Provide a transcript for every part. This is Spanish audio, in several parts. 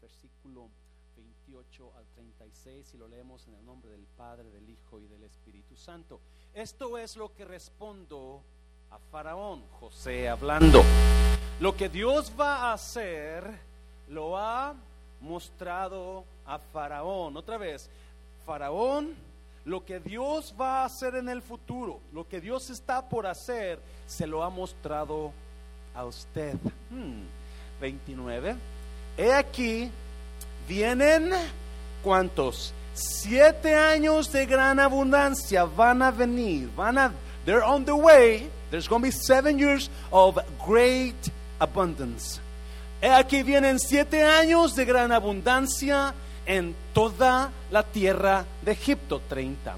versículo 28 al 36 y lo leemos en el nombre del Padre, del Hijo y del Espíritu Santo. Esto es lo que respondo a Faraón, José hablando. Lo que Dios va a hacer lo ha mostrado a Faraón. Otra vez, Faraón, lo que Dios va a hacer en el futuro, lo que Dios está por hacer, se lo ha mostrado a usted. 29. He aquí, vienen cuántos? Siete años de gran abundancia van a venir, van a, they're on the way. There's going to be seven years of great abundance. He aquí vienen siete años de gran abundancia en toda la tierra de Egipto, 30.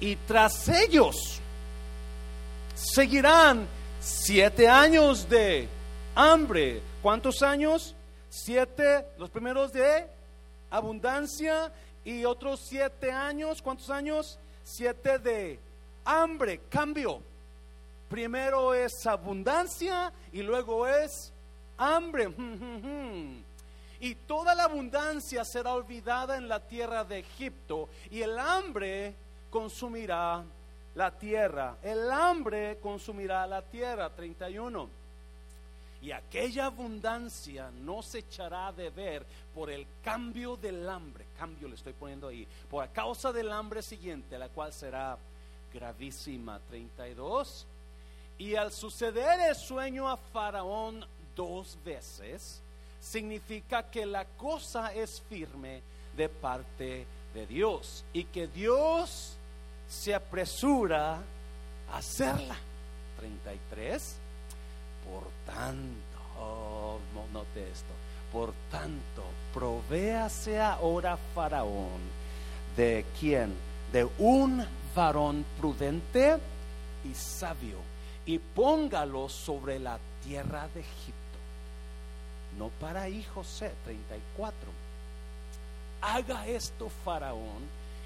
Y tras ellos seguirán siete años de hambre. ¿Cuántos años? Siete, los primeros de abundancia y otros siete años. ¿Cuántos años? Siete de hambre, cambio. Primero es abundancia y luego es hambre. Y toda la abundancia será olvidada en la tierra de Egipto y el hambre consumirá la tierra. El hambre consumirá la tierra. 31. Y aquella abundancia no se echará de ver por el cambio del hambre. Cambio le estoy poniendo ahí. Por causa del hambre siguiente, la cual será gravísima. 32. Y al suceder el sueño a Faraón dos veces, significa que la cosa es firme de parte de Dios y que Dios se apresura a hacerla. 33. Por tanto, oh, note esto, por tanto, provéase ahora Faraón de quién? De un varón prudente y sabio y póngalo sobre la tierra de Egipto no para ahí José 34. Haga esto Faraón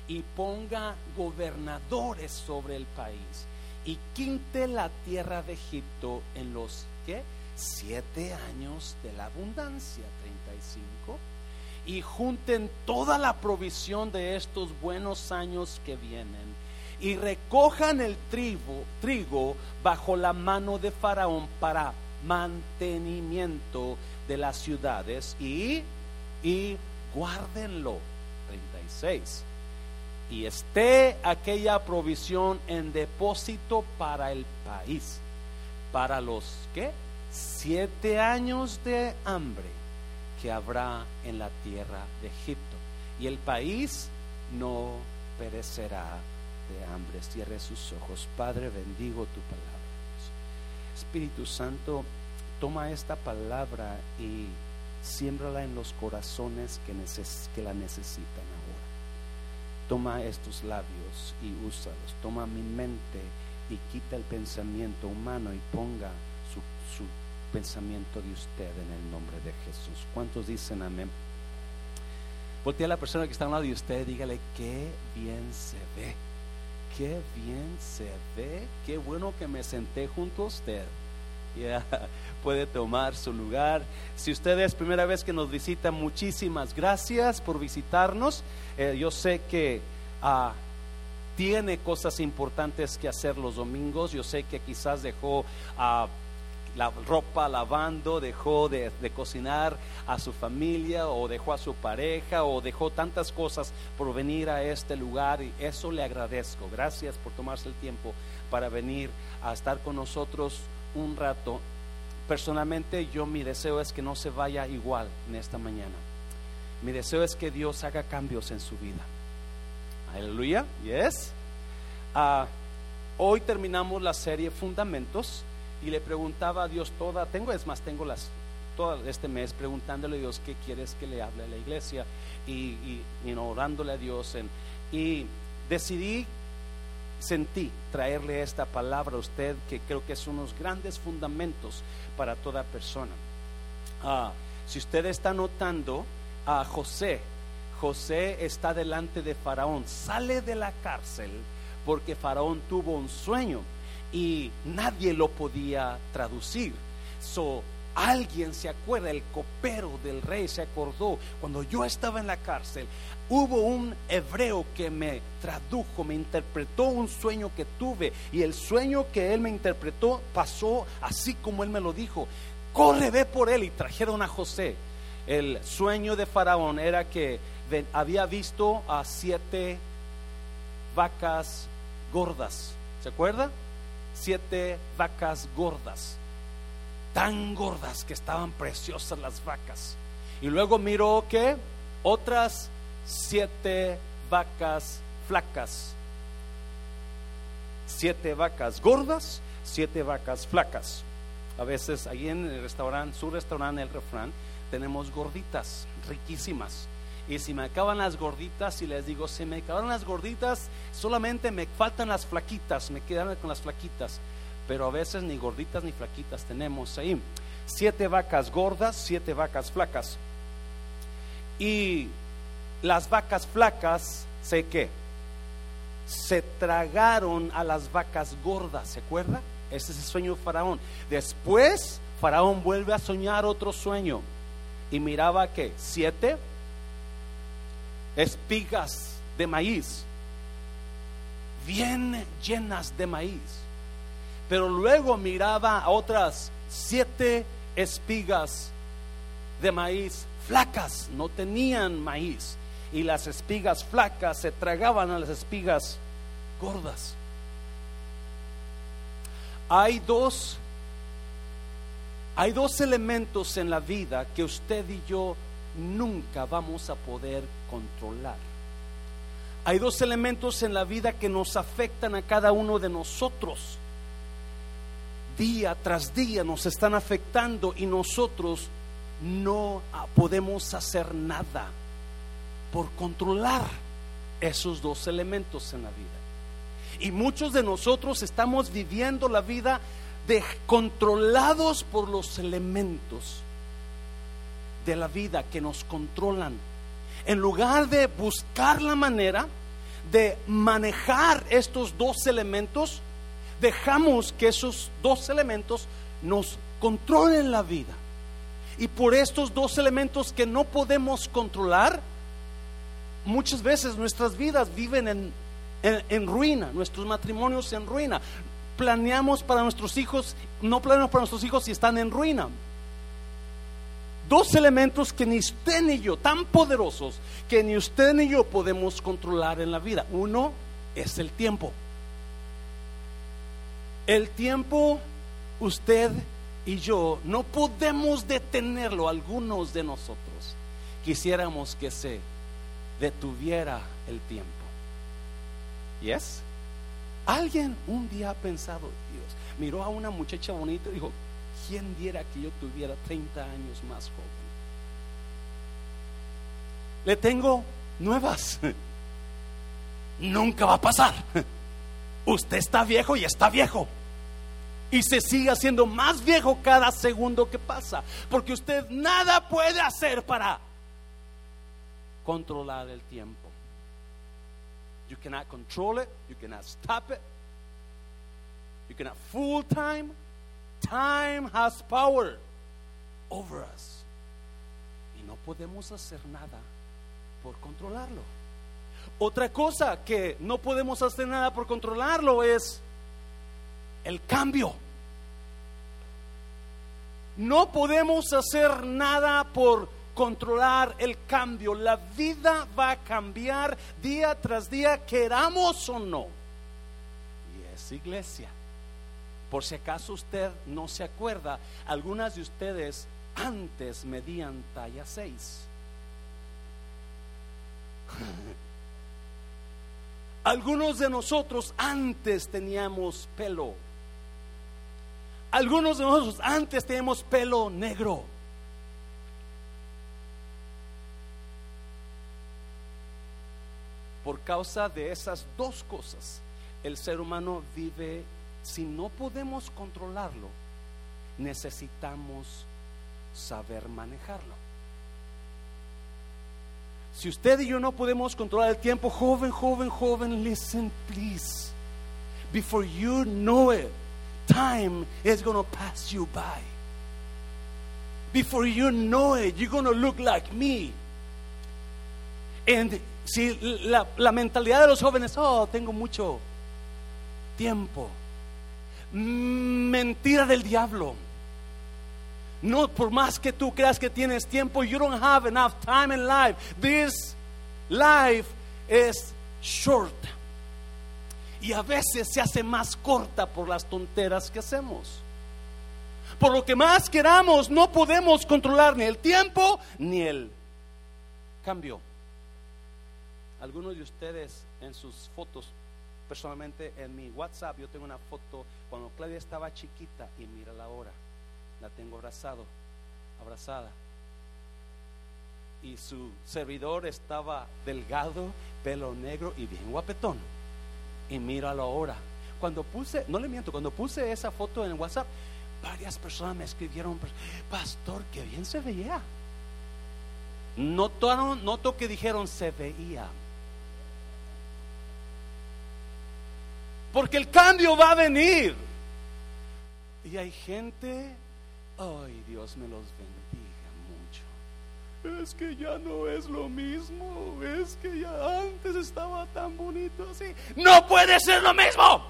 y ponga gobernadores sobre el país y quinte la tierra de Egipto en los ¿qué? siete años de la abundancia 35 y junten toda la provisión de estos buenos años que vienen y recojan el trigo, trigo bajo la mano de Faraón para mantenimiento de las ciudades y, y guárdenlo. 36. Y esté aquella provisión en depósito para el país, para los que siete años de hambre que habrá en la tierra de Egipto. Y el país no perecerá de hambre. Cierre sus ojos. Padre, bendigo tu palabra. Espíritu Santo, toma esta palabra y siémbrala en los corazones que, que la necesitan ahora. Toma estos labios y úsalos. Toma mi mente y quita el pensamiento humano y ponga su, pensamiento de usted en el nombre de Jesús. ¿Cuántos dicen amén? Voltea a la persona que está al lado de usted, dígale qué bien se ve, qué bien se ve, qué bueno que me senté junto a usted. Ya puede tomar su lugar. Si usted es primera vez que nos visita, muchísimas gracias por visitarnos. Eh, yo sé que ah, tiene cosas importantes que hacer los domingos. Yo sé que quizás dejó la ropa lavando, dejó de, cocinar a su familia o dejó a su pareja o dejó tantas cosas por venir a este lugar y eso le agradezco. Gracias por tomarse el tiempo para venir a estar con nosotros un rato. Personalmente yo mi deseo es que no se vaya igual en esta mañana. Mi deseo es que Dios haga cambios en su vida. Aleluya, yes. Ah, hoy terminamos la serie Fundamentos y le preguntaba a Dios toda, tengo es más, tengo las todo este mes preguntándole a Dios qué quieres que le hable a la iglesia y, y, orándole a Dios en, y decidí sentí traerle esta palabra a usted que creo que es unos grandes fundamentos para toda persona. Ah, si usted está notando a José, José está delante de Faraón, sale de la cárcel porque Faraón tuvo un sueño y nadie lo podía traducir. So, Alguien se acuerda, el copero del rey se acordó, cuando yo estaba en la cárcel, hubo un hebreo que me tradujo, me interpretó un sueño que tuve y el sueño que él me interpretó pasó así como él me lo dijo. Corre, ve por él y trajeron a José. El sueño de Faraón era que había visto a siete vacas gordas. ¿Se acuerda? Siete vacas gordas tan gordas que estaban preciosas las vacas. Y luego miró que otras siete vacas flacas. Siete vacas gordas, siete vacas flacas. A veces ahí en el restaurante, su restaurante, el refrán, tenemos gorditas riquísimas. Y si me acaban las gorditas y les digo, si me acaban las gorditas, solamente me faltan las flaquitas, me quedan con las flaquitas pero a veces ni gorditas ni flaquitas tenemos ahí. Siete vacas gordas, siete vacas flacas. Y las vacas flacas, sé qué, se tragaron a las vacas gordas, ¿se acuerda? Ese es el sueño de Faraón. Después, Faraón vuelve a soñar otro sueño y miraba que siete espigas de maíz, bien llenas de maíz pero luego miraba a otras siete espigas de maíz flacas, no tenían maíz, y las espigas flacas se tragaban a las espigas gordas. Hay dos hay dos elementos en la vida que usted y yo nunca vamos a poder controlar. Hay dos elementos en la vida que nos afectan a cada uno de nosotros día tras día nos están afectando y nosotros no podemos hacer nada por controlar esos dos elementos en la vida. Y muchos de nosotros estamos viviendo la vida de, controlados por los elementos de la vida que nos controlan. En lugar de buscar la manera de manejar estos dos elementos, dejamos que esos dos elementos nos controlen la vida. Y por estos dos elementos que no podemos controlar, muchas veces nuestras vidas viven en, en, ruina, nuestros matrimonios en ruina. Planeamos para nuestros hijos, no planeamos para nuestros hijos si están en ruina. Dos elementos que ni usted ni yo, tan poderosos, que ni usted ni yo podemos controlar en la vida. Uno es el tiempo. El tiempo, usted y yo, no podemos detenerlo, algunos de nosotros. Quisiéramos que se detuviera el tiempo. ¿Yes? Alguien un día ha pensado, Dios, miró a una muchacha bonita y dijo, ¿quién diera que yo tuviera 30 años más joven? Le tengo nuevas. Nunca va a pasar. Usted está viejo y está viejo y se sigue haciendo más viejo cada segundo que pasa, porque usted nada puede hacer para controlar el tiempo. You cannot control it, you cannot stop it, you cannot full time. Time has power over us. Y no podemos hacer nada por controlarlo. Otra cosa que no podemos hacer nada por controlarlo es el cambio. No podemos hacer nada por controlar el cambio. La vida va a cambiar día tras día, queramos o no. Y es iglesia. Por si acaso usted no se acuerda, algunas de ustedes antes medían talla 6. Algunos de nosotros antes teníamos pelo. Algunos de nosotros antes teníamos pelo negro. Por causa de esas dos cosas, el ser humano vive, si no podemos controlarlo, necesitamos saber manejarlo. Si usted y yo no podemos controlar el tiempo, joven, joven, joven, listen, please. Before you know it, time is going to pass you by. before you know it, you're going to look like me. And si la, mentalidad de los jóvenes, oh, tengo mucho tiempo. Mentira del diablo. No, por más que tú creas que tienes tiempo, you don't have enough time in life. This life is short. Y a veces se hace más corta por las tonteras que hacemos. Por lo que más queramos, no podemos controlar ni el tiempo ni el cambio. Algunos de ustedes en sus fotos, personalmente en mi WhatsApp, yo tengo una foto cuando Claudia estaba chiquita y mira la hora la tengo abrazado, abrazada. Y su servidor estaba delgado, pelo negro y bien guapetón. Y míralo ahora. Cuando puse, no le miento, cuando puse esa foto en WhatsApp, varias personas me escribieron, pastor, que bien se veía. Notaron, noto que dijeron se veía. Porque el cambio va a venir. Y hay gente Ay, Dios me los bendiga mucho. Es que ya no es lo mismo. Es que ya antes estaba tan bonito así. No puede ser lo mismo.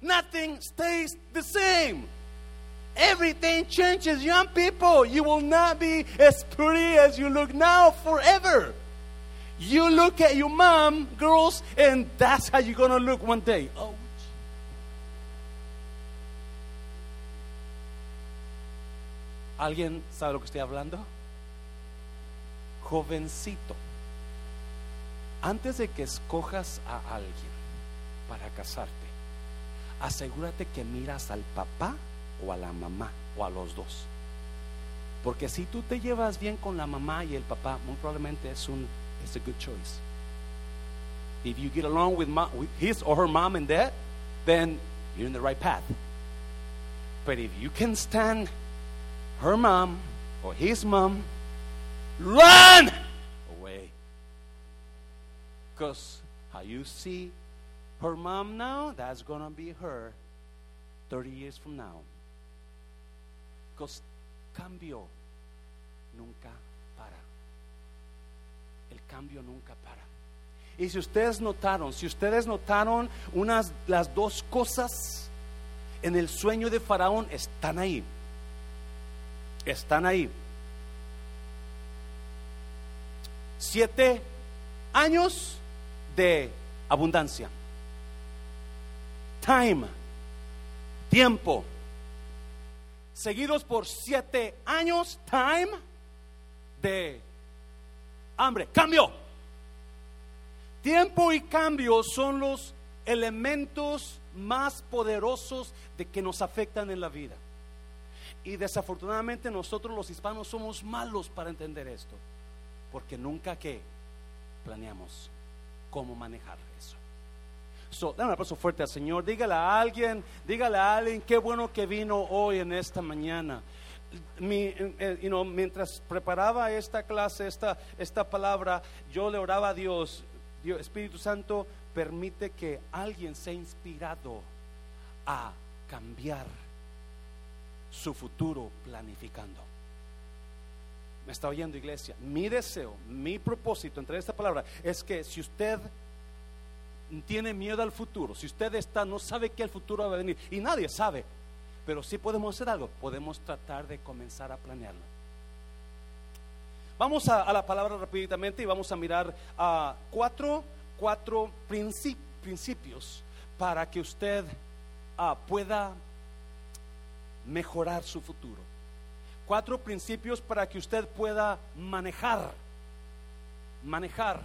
Nothing stays the same. Everything changes, young people. You will not be as pretty as you look now forever. You look at your mom, girls, and that's how you're going to look one day. Oh, ¿Alguien sabe lo que estoy hablando? Jovencito. Antes de que escojas a alguien para casarte, asegúrate que miras al papá o a la mamá o a los dos. Porque si tú te llevas bien con la mamá y el papá, muy probablemente es un es a good choice. If you get along with, with his or her mom and dad, then you're in the right path. But if you can stand her mom or his mom, run away. Because how you see her mom now, that's going to be her 30 years from now. Because cambio nunca cambio nunca para. Y si ustedes notaron, si ustedes notaron unas las dos cosas en el sueño de Faraón están ahí están ahí. Siete años de abundancia. Time, tiempo. Seguidos por siete años, time de hambre. Cambio. Tiempo y cambio son los elementos más poderosos de que nos afectan en la vida. Y desafortunadamente nosotros los hispanos somos malos para entender esto, porque nunca que planeamos cómo manejar eso. So, dame un aplauso fuerte al Señor. Dígale a alguien, dígale a alguien, qué bueno que vino hoy en esta mañana. Eh, mientras preparaba esta clase, esta, esta palabra, yo le oraba a Dios, Dios, Espíritu Santo, permite que alguien sea inspirado a cambiar su futuro planificando. Me está oyendo iglesia. Mi deseo, mi propósito entre esta palabra es que si usted tiene miedo al futuro, si usted está, no sabe que el futuro va a venir, y nadie sabe, pero si podemos hacer algo, podemos tratar de comenzar a planearlo. Vamos a, la palabra rápidamente y vamos a mirar a cuatro, cuatro principios para que usted ah, pueda mejorar su futuro. Cuatro principios para que usted pueda manejar, manejar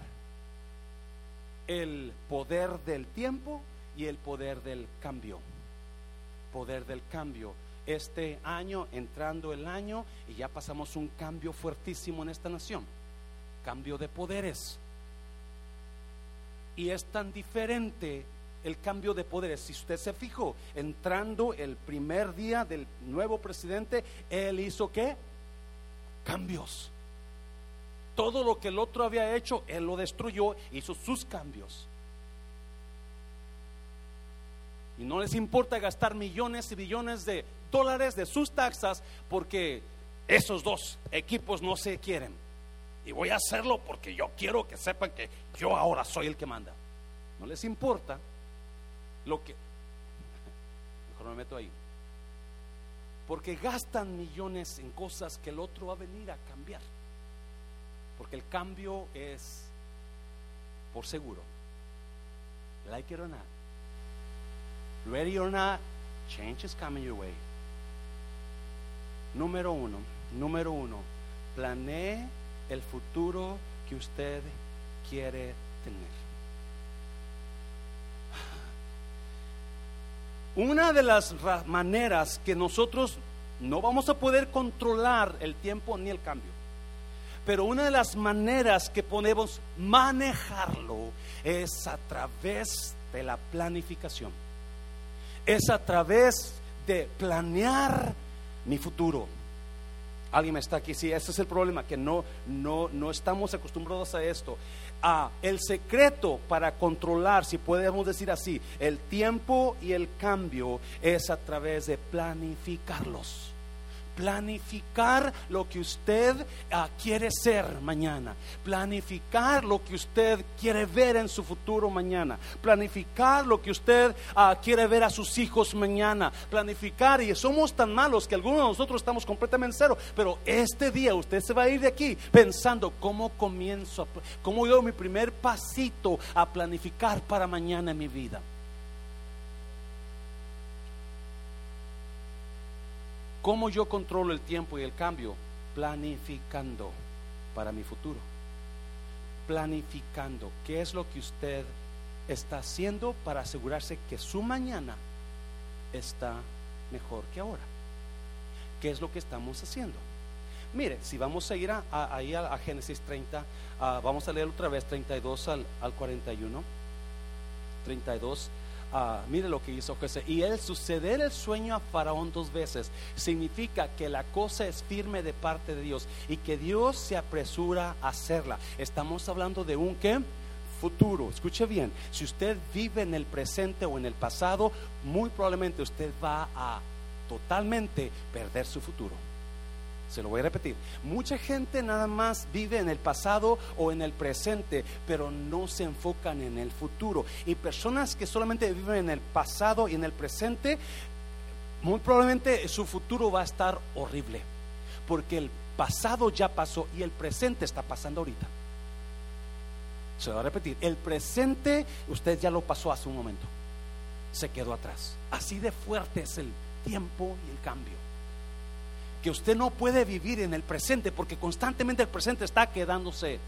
el poder del tiempo y el poder del cambio. Poder del cambio. Este año, entrando el año, y ya pasamos un cambio fuertísimo en esta nación. Cambio de poderes. Y es tan diferente el cambio de poderes. Si usted se fijó, entrando el primer día del nuevo presidente, él hizo qué? Cambios. Todo lo que el otro había hecho, él lo destruyó, hizo sus cambios. Y no les importa gastar millones y billones de dólares de sus taxas porque esos dos equipos no se quieren. Y voy a hacerlo porque yo quiero que sepan que yo ahora soy el que manda. No les importa lo que... Mejor me meto ahí. Porque gastan millones en cosas que el otro va a venir a cambiar. Porque el cambio es por seguro. Like it or not. Ready or not, change is coming your way. Número uno, número uno, planee el futuro que usted quiere tener. Una de las maneras que nosotros no vamos a poder controlar el tiempo ni el cambio, pero una de las maneras que podemos manejarlo es a través de la planificación, es a través de planear mi futuro. Alguien me está aquí, sí, ese es el problema, que no, no, no estamos acostumbrados a esto. Ah, el secreto para controlar, si podemos decir así, el tiempo y el cambio es a través de planificarlos planificar lo que usted ah, quiere ser mañana, planificar lo que usted quiere ver en su futuro mañana, planificar lo que usted ah, quiere ver a sus hijos mañana, planificar, y somos tan malos que algunos de nosotros estamos completamente cero, pero este día usted se va a ir de aquí pensando cómo comienzo, cómo yo mi primer pasito a planificar para mañana en mi vida. ¿Cómo yo controlo el tiempo y el cambio? Planificando para mi futuro. Planificando qué es lo que usted está haciendo para asegurarse que su mañana está mejor que ahora. ¿Qué es lo que estamos haciendo? Mire, si vamos a ir a, ahí a, Génesis 30, vamos a leer otra vez 32 al, al 41. 32 Ah, mire lo que hizo José. Y él suceder el sueño a Faraón dos veces significa que la cosa es firme de parte de Dios y que Dios se apresura a hacerla. Estamos hablando de un qué? Futuro. Escuche bien. Si usted vive en el presente o en el pasado, muy probablemente usted va a totalmente perder su futuro. Se lo voy a repetir. Mucha gente nada más vive en el pasado o en el presente, pero no se enfocan en el futuro. Y personas que solamente viven en el pasado y en el presente, muy probablemente su futuro va a estar horrible, porque el pasado ya pasó y el presente está pasando ahorita. Se lo voy a repetir. El presente usted ya lo pasó hace un momento. Se quedó atrás. Así de fuerte es el tiempo y el cambio que usted no puede vivir en el presente porque constantemente el presente está quedándose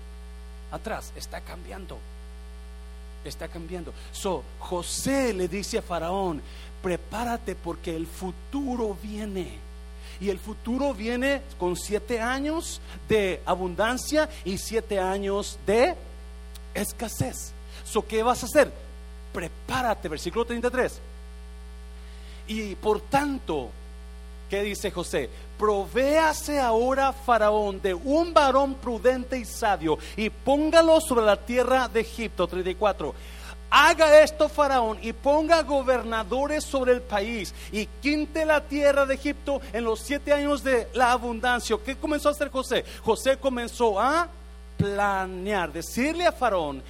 atrás, está cambiando. Está cambiando. So, José le dice a Faraón, prepárate porque el futuro viene. Y el futuro viene con siete años de abundancia y siete años de escasez. So, ¿qué vas a hacer? Prepárate, versículo 33. Y por tanto, ¿qué dice José? provéase ahora Faraón de un varón prudente y sabio y póngalo sobre la tierra de Egipto. 34. Haga esto Faraón y ponga gobernadores sobre el país y quinte la tierra de Egipto en los siete años de la abundancia. ¿Qué comenzó a hacer José? José comenzó a planear, decirle a Faraón,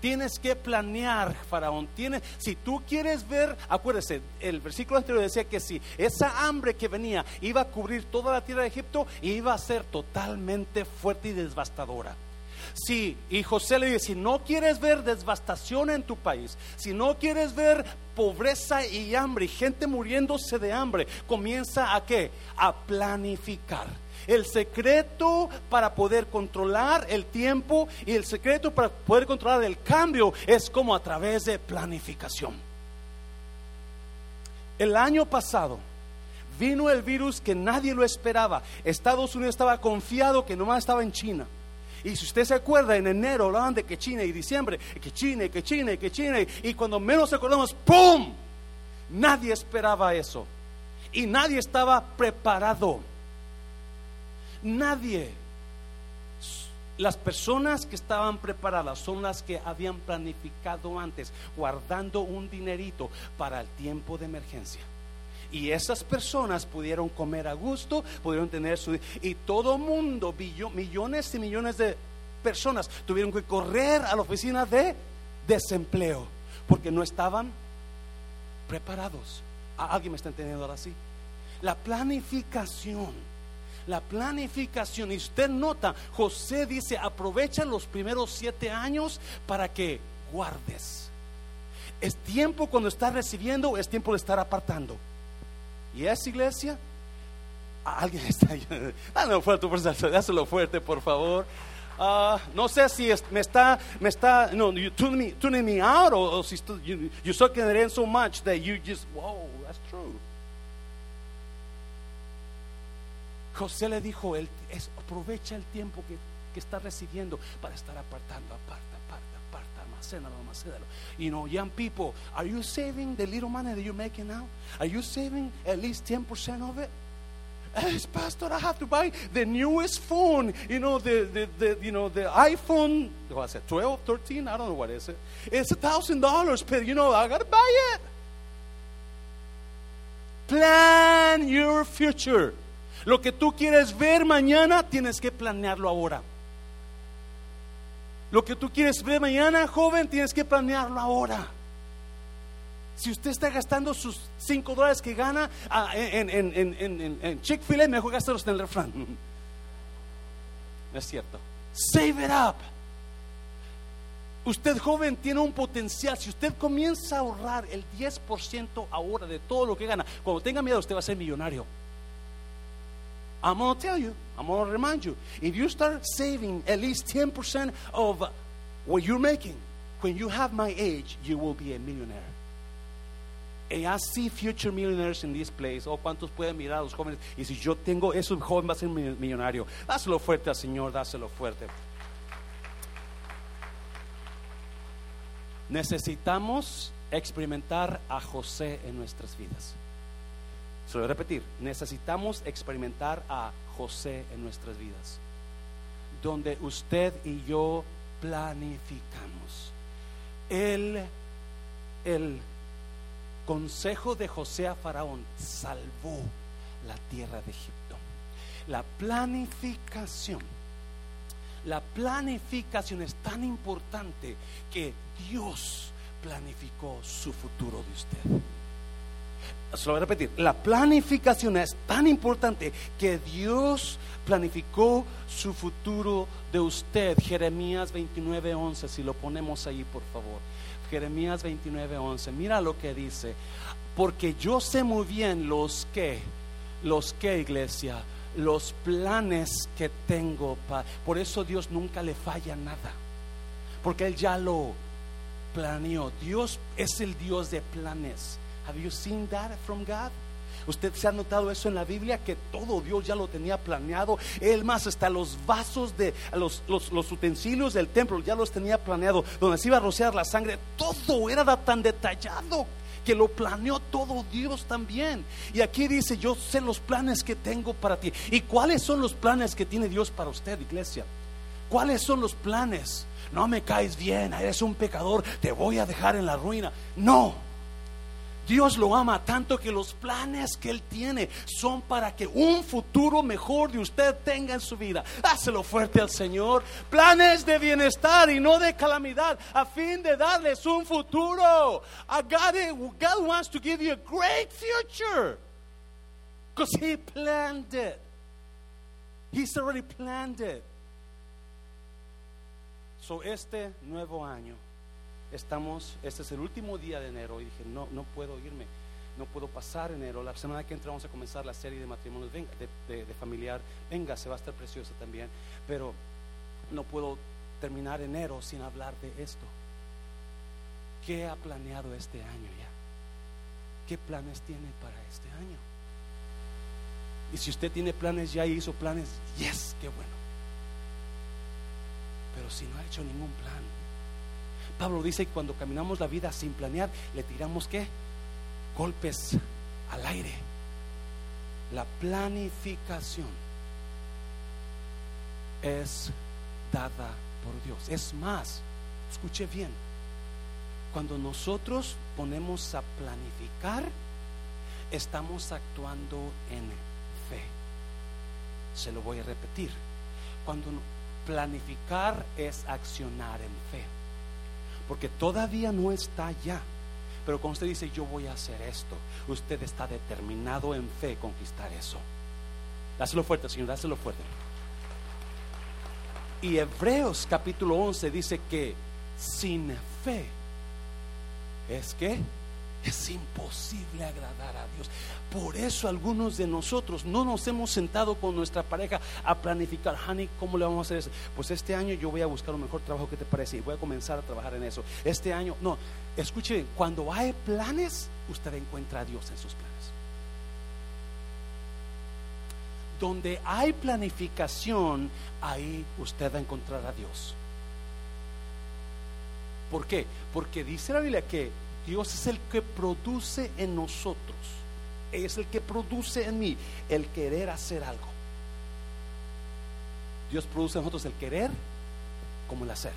Tienes que planear, Faraón. Si tú quieres ver, acuérdese, el versículo anterior decía que si esa hambre que venía iba a cubrir toda la tierra de Egipto, iba a ser totalmente fuerte y devastadora. Sí, y José le dice, si no quieres ver devastación en tu país, si no quieres ver pobreza y hambre y gente muriéndose de hambre, comienza a qué? A planificar el secreto para poder controlar el tiempo y el secreto para poder controlar el cambio es como a través de planificación. El año pasado vino el virus que nadie lo esperaba. Estados Unidos estaba confiado que nomás estaba en China. Y si usted se acuerda, en enero hablaban de que China y diciembre, que China, que China, que China. Y cuando menos acordamos, ¡pum! Nadie esperaba eso. Y nadie estaba preparado. Nadie. Las personas que estaban preparadas son las que habían planificado antes, guardando un dinerito para el tiempo de emergencia. Y esas personas pudieron comer a gusto, pudieron tener su... Y todo mundo, millones y millones de personas tuvieron que correr a la oficina de desempleo porque no estaban preparados. ¿Alguien me está entendiendo ahora sí? La planificación, la planificación. Y usted nota, José dice, aprovecha los primeros siete años para que guardes. Es tiempo cuando estás recibiendo, es tiempo de estar apartando. ¿Y es iglesia? Alguien está. Dáselo fuerte, dáselo fuerte, por favor. Uh, no sé si me está, me está, no, you tuning me, tuning me out, o, o si you, in so much that you just, whoa, that's true. José le dijo, él, es, aprovecha el tiempo que, que está recibiendo para estar apartando, aparta, aparta, aparta, almacénalo, almacénalo. You know, young people, are you saving the little money that you're making now? Are you saving at least 10% of it? As pastor, I have to buy the newest phone. You know, the, the, the you know the iPhone. What's it? 12, 13? I don't know what is it. It's a thousand dollars, but you know, I gotta buy it. Plan your future. Lo que tú quieres ver mañana, tienes que planearlo ahora. Lo que tú quieres ver mañana, joven, tienes que planearlo ahora. Si usted está gastando sus 5 dólares que gana ah, en, en, en, en Chick-fil-A, mejor gastarlos en el refrán. es cierto. Save it up. Usted joven tiene un potencial. Si usted comienza a ahorrar el 10% ahora de todo lo que gana, cuando tenga miedo usted va a ser millonario. I'm going to tell you, I'm going to remind you. If you start saving at least 10% of what you're making, when you have my age, you will be a millionaire. And I see future millionaires in this place. Oh, cuántos pueden mirar a los jóvenes y si yo tengo eso, el joven va a ser millonario. Dáselo fuerte al Señor, dáselo fuerte. Necesitamos experimentar a José en nuestras vidas. Se lo voy a repetir. Necesitamos experimentar a José en nuestras vidas. Donde usted y yo planificamos. Él, el consejo de José a Faraón salvó la tierra de Egipto. La planificación, la planificación es tan importante que Dios planificó su futuro de usted. Se lo voy a repetir. La planificación es tan importante que Dios planificó su futuro de usted. Jeremías 29:11, si lo ponemos ahí, por favor. Jeremías 29:11. Mira lo que dice. Porque yo sé muy bien los que, los que, iglesia, los planes que tengo. por eso Dios nunca le falla nada. Porque Él ya lo planeó. Dios es el Dios de planes. Have you seen that from God? Usted se ha notado eso en la Biblia, que todo Dios ya lo tenía planeado. Él más, hasta los vasos de los, los, utensilios del templo ya los tenía planeado. Donde se iba a rociar la sangre, todo era tan detallado que lo planeó todo Dios también. Y aquí dice, yo sé los planes que tengo para ti. ¿Y cuáles son los planes que tiene Dios para usted, iglesia? ¿Cuáles son los planes? No me caes bien, eres un pecador, te voy a dejar en la ruina. No. Dios lo ama tanto que los planes que Él tiene son para que un futuro mejor de usted tenga en su vida. Dáselo fuerte al Señor. Planes de bienestar y no de calamidad a fin de darles un futuro. God, God wants to give you a great future because He planned it. He's already planned it. So este nuevo año estamos, este es el último día de enero y dije, no, no puedo irme, no puedo pasar enero. La semana que entra vamos a comenzar la serie de matrimonios venga, de, familiar. Venga, se va a estar preciosa también, pero no puedo terminar enero sin hablar de esto. ¿Qué ha planeado este año ya? ¿Qué planes tiene para este año? Y si usted tiene planes ya y hizo planes, yes, qué bueno. Pero si no ha hecho ningún plan, Pablo dice que cuando caminamos la vida sin planear, le tiramos qué? Golpes al aire. La planificación es dada por Dios. Es más, escuche bien, cuando nosotros ponemos a planificar, estamos actuando en fe. Se lo voy a repetir. Cuando planificar es accionar en fe. Porque todavía no está allá. Pero cuando usted dice yo voy a hacer esto, usted está determinado en fe conquistar eso. Dáselo fuerte, Señor, dáselo fuerte. Y Hebreos capítulo 11 dice que sin fe es que es imposible agradar a Dios. Por eso algunos de nosotros no nos hemos sentado con nuestra pareja a planificar, honey, ¿cómo le vamos a hacer eso? Pues este año yo voy a buscar un mejor trabajo que te parece y voy a comenzar a trabajar en eso. Este año, no, escuche cuando hay planes, usted encuentra a Dios en sus planes. Donde hay planificación, ahí usted va a encontrar a Dios. ¿Por qué? Porque dice la Biblia que Dios es el que produce en nosotros, es el que produce en mí el querer hacer algo. Dios produce en nosotros el querer como el hacer.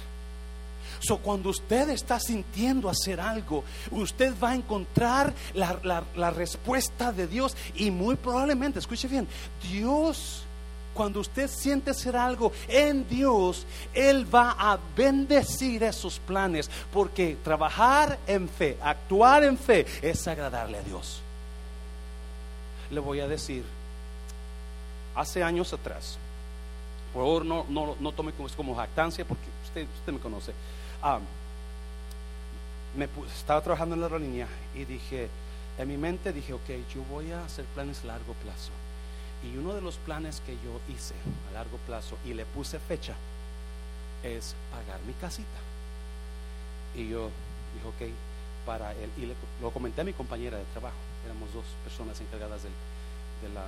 So, cuando usted está sintiendo hacer algo, usted va a encontrar la, la respuesta de Dios y muy probablemente, escuche bien, Dios cuando usted siente hacer algo en Dios, Él va a bendecir esos planes, porque trabajar en fe, actuar en fe, es agradarle a Dios. Le voy a decir, hace años atrás, por favor no, no, no tome como, como jactancia, porque usted, usted me conoce, ah, me, estaba trabajando en la aerolínea y dije, en mi mente dije, ok, yo voy a hacer planes a largo plazo y uno de los planes que yo hice a largo plazo y le puse fecha es pagar mi casita. Y yo dije, ok, para él, y le, lo comenté a mi compañera de trabajo, éramos dos personas encargadas de, de la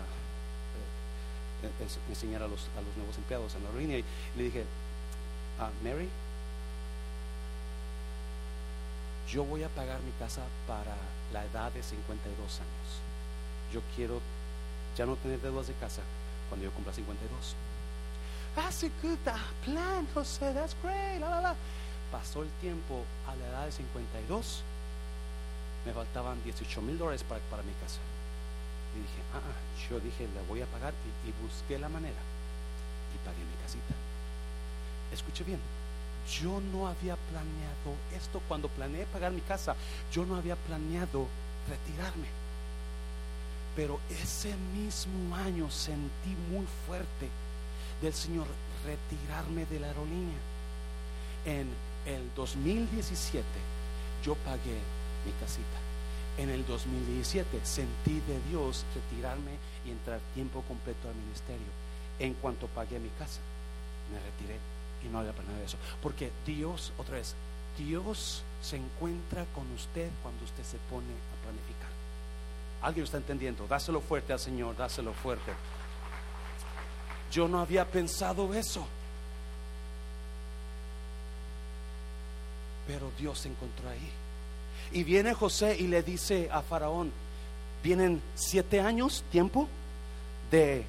eh, enseñar a los, a los nuevos empleados en la línea y le dije, a Mary, yo voy a pagar mi casa para la edad de 52 años. Yo quiero ya no tener deudas de casa cuando yo cumpla 52. That's a good plan, José, that's great. La, la, la. Pasó el tiempo a la edad de 52, me faltaban 18 mil dólares para, para mi casa. Y dije, ah, ah, yo dije, le voy a pagar y, y busqué la manera y pagué mi casita. Escuche bien, yo no había planeado esto cuando planeé pagar mi casa, yo no había planeado retirarme. Pero ese mismo año sentí muy fuerte del Señor retirarme de la aerolínea. En el 2017 yo pagué mi casita. En el 2017 sentí de Dios retirarme y entrar tiempo completo al ministerio. En cuanto pagué mi casa, me retiré y no había planeado eso. Porque Dios, otra vez, Dios se encuentra con usted cuando usted se pone a planificar. Alguien está entendiendo. Dáselo fuerte al Señor, dáselo fuerte. Yo no había pensado eso. Pero Dios se encontró ahí. Y viene José y le dice a Faraón, vienen siete años, tiempo de,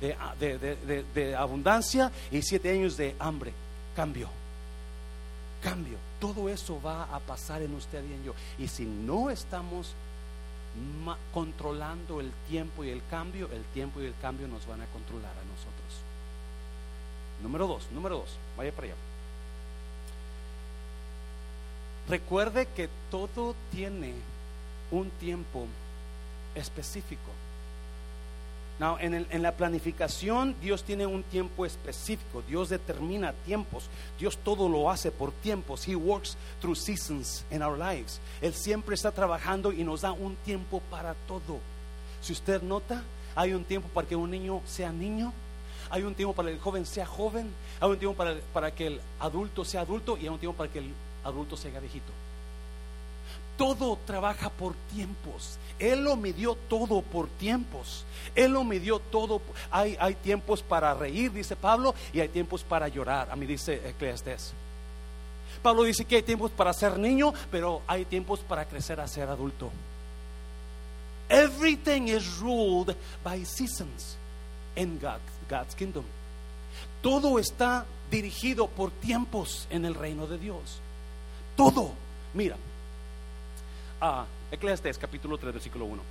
de, de abundancia y siete años de hambre. Cambio. Cambio. Todo eso va a pasar en usted y en yo. Y si no estamos controlando el tiempo y el cambio, el tiempo y el cambio nos van a controlar a nosotros. Número dos, número dos, vaya para allá. Recuerde que todo tiene un tiempo específico en, la planificación Dios tiene un tiempo específico, Dios determina tiempos, Dios todo lo hace por tiempos, He works through seasons in our lives. Él siempre está trabajando y nos da un tiempo para todo. Si usted nota, hay un tiempo para que un niño sea niño, hay un tiempo para que el joven sea joven, hay un tiempo para, para que el adulto sea adulto y hay un tiempo para que el adulto sea viejito. Todo trabaja por tiempos. Él lo midió todo por tiempos. Él lo midió todo. Hay, hay tiempos para reír, dice Pablo, y hay tiempos para llorar. A mí dice Eclesiastes. Pablo dice que hay tiempos para ser niño, pero hay tiempos para crecer a ser adulto. Everything is ruled by seasons in God's kingdom. Todo está dirigido por tiempos en el reino de Dios. Todo. Mira, a Eclesiastes capítulo 3, versículo 1.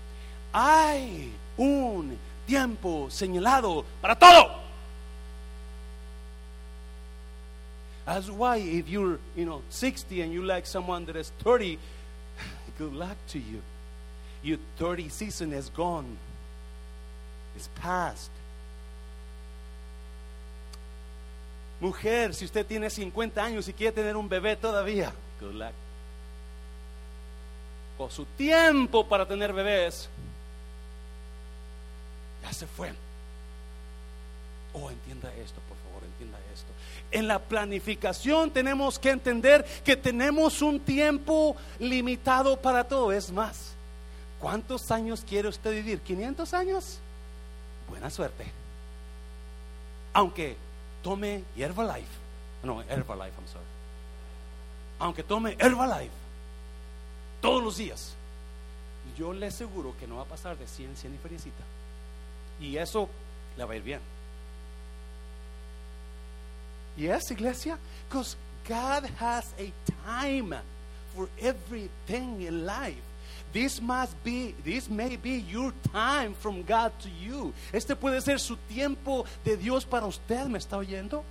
Hay un tiempo señalado para todo. That's why if you're, you know, 60 and you like someone that is 30, good luck to you. Your 30 season is gone. It's past. Mujer, si usted tiene 50 años y quiere tener un bebé todavía, good luck. Su tiempo para tener bebés, ya se fue. Oh, entienda esto, por favor, entienda esto. En la planificación tenemos que entender que tenemos un tiempo limitado para todo. Es más, ¿cuántos años quiere usted vivir? ¿500 años? Buena suerte. Aunque tome Herbalife. No, Herbalife, I'm sorry. Aunque tome Herbalife todos los días, yo le aseguro que no va a pasar de 100 100 y feriecita. Y eso le va a ir bien. Yes, iglesia? Because God has a time for everything in life. This must be, this may be your time from God to you. Este puede ser su tiempo de Dios para usted. ¿Me está oyendo?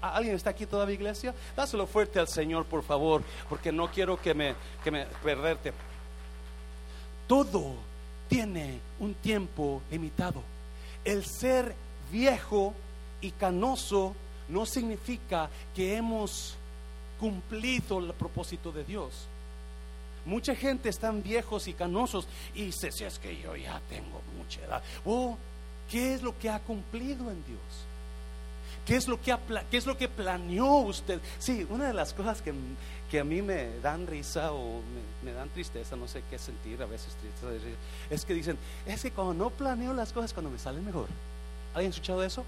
¿Alguien está aquí todavía, iglesia? Dáselo fuerte al Señor, por favor, porque no quiero que me, que me perderte. Todo tiene un tiempo limitado. El ser viejo y canoso no significa que hemos cumplido el propósito de Dios. Mucha gente están viejos y canosos y dice, si es que yo ya tengo mucha edad. Oh, ¿qué es lo que ha cumplido en Dios? ¿Qué es lo que, qué es lo que planeó usted? Sí, una de las cosas que, que a mí me dan risa o me, dan tristeza, no sé qué sentir, a veces tristeza, es que dicen, es que cuando no planeo las cosas, cuando me salen mejor. ¿Alguien ha escuchado eso?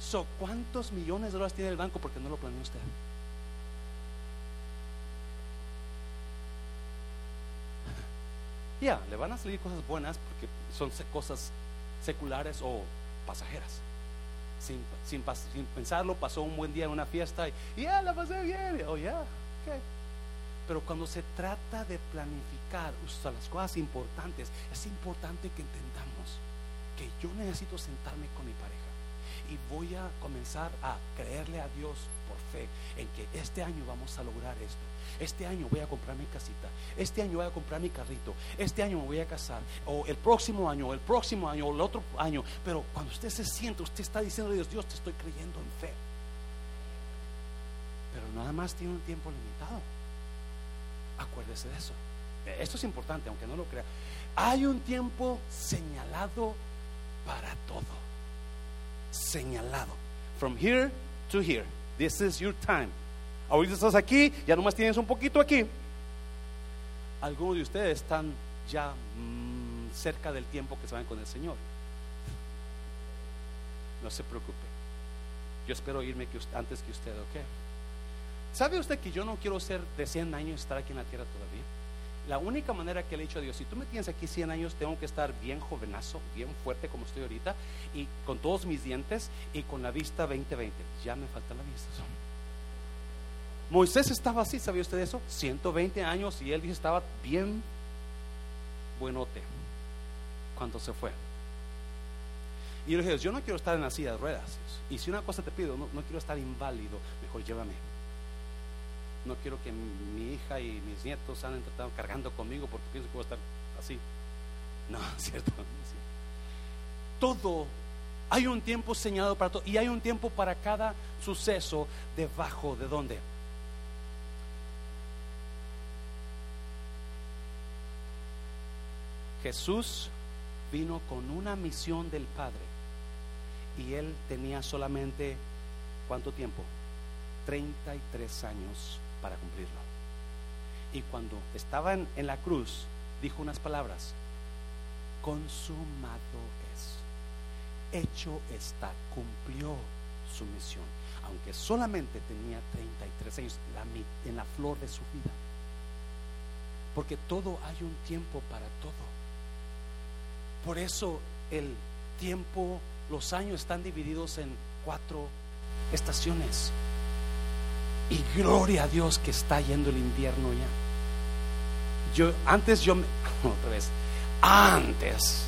So, ¿Cuántos millones de dólares tiene el banco porque no lo planeó usted? Ya, le van a salir cosas buenas porque son cosas seculares o pasajeras. Sin, sin, pensarlo, pasó un buen día en una fiesta y ya la pasé bien. Oh, ya, Pero cuando se trata de planificar las cosas importantes, es importante que entendamos que yo necesito sentarme con mi pareja y voy a comenzar a creerle a Dios por fe en que este año vamos a lograr esto. Este año voy a comprar mi casita. Este año voy a comprar mi carrito. Este año me voy a casar. O el próximo año, o el próximo año, o el otro año. Pero cuando usted se siente, usted está diciendo a Dios, Dios, te estoy creyendo en fe. Pero nada más tiene un tiempo limitado. Acuérdese de eso. Esto es importante, aunque no lo crea. Hay un tiempo señalado para todo. Señalado. From here to here. This is your time. Ahorita estás aquí, ya nomás tienes un poquito aquí. Algunos de ustedes están ya mm, cerca del tiempo que se van con el Señor. No se preocupe. Yo espero irme antes que usted, ¿ok? ¿Sabe usted que yo no quiero ser de 100 años estar aquí en la tierra todavía? La única manera que le he dicho a Dios, si tú me tienes aquí 100 años, tengo que estar bien jovenazo, bien fuerte como estoy ahorita, y con todos mis dientes y con la vista 20-20. Ya me falta la vista. Moisés estaba así, ¿sabía usted eso? 120 años y él estaba bien buenote cuando se fue. Y yo le dije, yo no quiero estar en la silla de ruedas. Y si una cosa te pido, no, quiero estar inválido, mejor llévame. No quiero que mi hija y mis nietos anden tratando cargando conmigo porque pienso que voy a estar así. No, ¿cierto? Todo, hay un tiempo señalado para todo y hay un tiempo para cada suceso debajo de dónde? Jesús vino con una misión del Padre y él tenía solamente, ¿cuánto tiempo? 33 años para cumplirlo. Y cuando estaba en, la cruz, dijo unas palabras, consumado es, hecho está, cumplió su misión, aunque solamente tenía 33 años, en la flor de su vida. Porque todo hay un tiempo para todo. Por eso el tiempo, los años están divididos en cuatro estaciones. Y gloria a Dios que está yendo el invierno ya. yo antes yo me- otra vez antes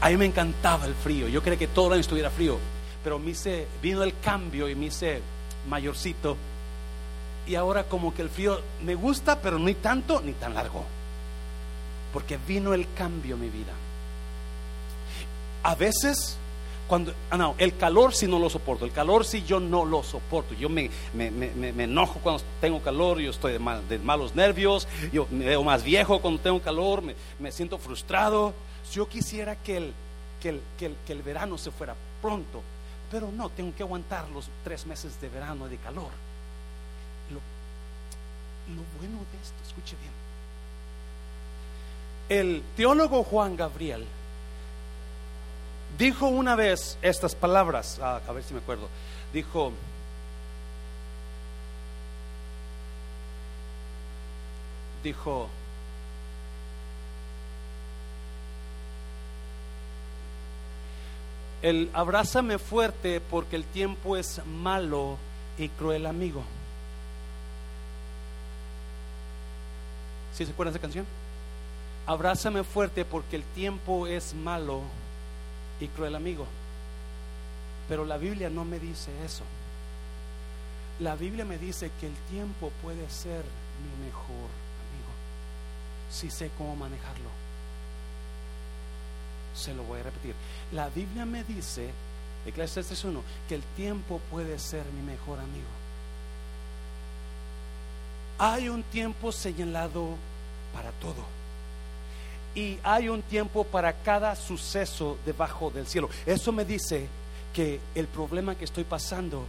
a mí me encantaba el frío. Yo creía que todo el año estuviera frío, pero me hice vino el cambio y me hice mayorcito y ahora como que el frío me gusta, pero ni tanto ni tan largo. Porque vino el cambio en mi vida. A veces cuando ah, no, el calor sí no lo soporto, el calor sí yo no lo soporto. Yo me, me, me- me- enojo cuando tengo calor, yo estoy de, mal- de malos nervios, yo me veo más viejo cuando tengo calor, me, siento frustrado. Yo quisiera que el, que, el, que, el, que el verano se fuera pronto, pero no, tengo que aguantar los tres meses de verano de calor. Lo, lo bueno de esto, escuche bien. El teólogo Juan Gabriel dijo una vez estas palabras, ah, a ver si me acuerdo, dijo, dijo, el abrázame fuerte porque el tiempo es malo y cruel amigo. ¿Sí se acuerdan de esa canción? Abrázame fuerte porque el tiempo es malo y cruel amigo. Pero la Biblia no me dice eso. La Biblia me dice que el tiempo puede ser mi mejor amigo si sé cómo manejarlo. Se lo voy a repetir. La Biblia me dice, Eclesiastes 1, que el tiempo puede ser mi mejor amigo. Hay un tiempo señalado para todo. Y hay un tiempo para cada suceso debajo del cielo. Eso me dice que el problema que estoy pasando